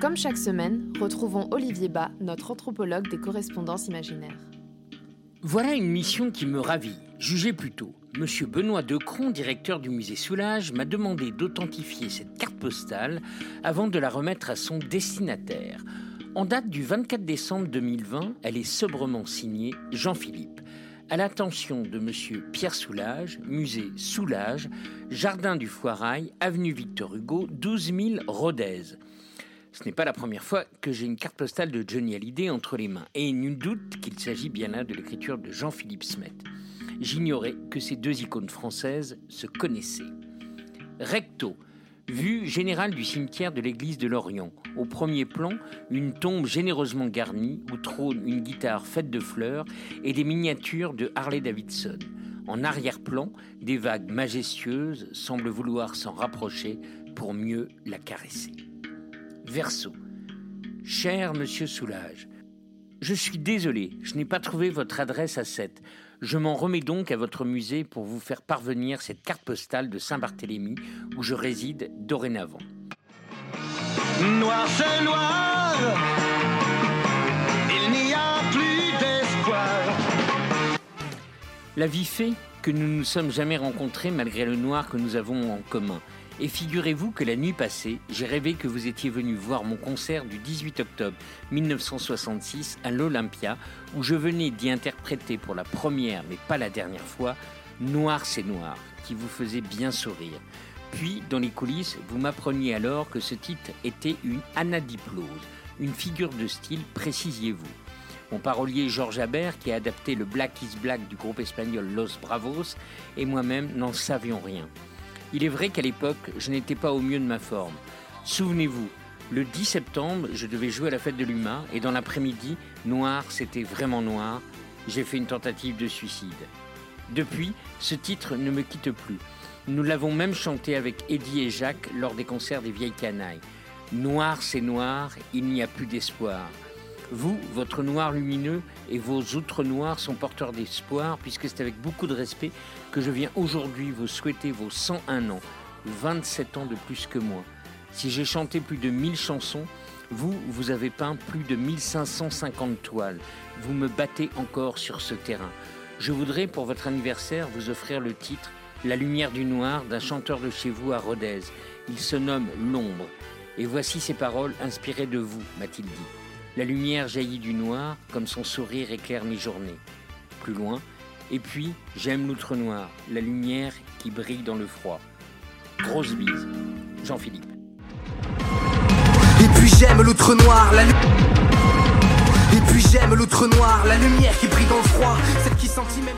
Comme chaque semaine, retrouvons Olivier Bas, notre anthropologue des correspondances imaginaires. Voilà une mission qui me ravit. Jugez plutôt. Monsieur Benoît Decron, directeur du musée Soulage, m'a demandé d'authentifier cette carte postale avant de la remettre à son destinataire. En date du 24 décembre 2020, elle est sobrement signée Jean-Philippe. À l'attention de Monsieur Pierre Soulage, musée Soulage, Jardin du Foirail, avenue Victor Hugo, 12 000 Rodez. Ce n'est pas la première fois que j'ai une carte postale de Johnny Hallyday entre les mains, et nul doute qu'il s'agit bien là de l'écriture de Jean-Philippe Smet. J'ignorais que ces deux icônes françaises se connaissaient. Recto, vue générale du cimetière de l'église de Lorient. Au premier plan, une tombe généreusement garnie où trône une guitare faite de fleurs et des miniatures de Harley Davidson. En arrière-plan, des vagues majestueuses semblent vouloir s'en rapprocher pour mieux la caresser. Verso. Cher monsieur Soulage, je suis désolé, je n'ai pas trouvé votre adresse à 7. Je m'en remets donc à votre musée pour vous faire parvenir cette carte postale de Saint-Barthélemy où je réside dorénavant. Noir, c'est noir. Il n'y a plus d'espoir. La vie fait que nous ne nous sommes jamais rencontrés malgré le noir que nous avons en commun. Et figurez-vous que la nuit passée, j'ai rêvé que vous étiez venu voir mon concert du 18 octobre 1966 à l'Olympia, où je venais d'y interpréter pour la première, mais pas la dernière fois, Noir c'est noir, qui vous faisait bien sourire. Puis, dans les coulisses, vous m'appreniez alors que ce titre était une anadiplose, une figure de style, précisiez-vous. Mon parolier Georges Habert, qui a adapté le Black is Black du groupe espagnol Los Bravos, et moi-même n'en savions rien. Il est vrai qu'à l'époque, je n'étais pas au mieux de ma forme. Souvenez-vous, le 10 septembre, je devais jouer à la fête de l'UMA et dans l'après-midi, noir, c'était vraiment noir, j'ai fait une tentative de suicide. Depuis, ce titre ne me quitte plus. Nous l'avons même chanté avec Eddie et Jacques lors des concerts des Vieilles Canailles. Noir, c'est noir, il n'y a plus d'espoir. Vous, votre noir lumineux et vos outres noirs sont porteurs d'espoir, puisque c'est avec beaucoup de respect que je viens aujourd'hui vous souhaiter vos 101 ans, 27 ans de plus que moi. Si j'ai chanté plus de 1000 chansons, vous, vous avez peint plus de 1550 toiles. Vous me battez encore sur ce terrain. Je voudrais, pour votre anniversaire, vous offrir le titre La lumière du noir d'un chanteur de chez vous à Rodez. Il se nomme L'ombre. Et voici ces paroles inspirées de vous, m'a-t-il dit. La lumière jaillit du noir, comme son sourire éclaire mes journées. Plus loin, et puis j'aime l'outre noir, la lumière qui brille dans le froid. Grosse bise. Jean-Philippe. Et puis j'aime l'outre noir, la lu- Et puis j'aime l'outre noir, la lumière qui brille dans le froid, celle qui sentit même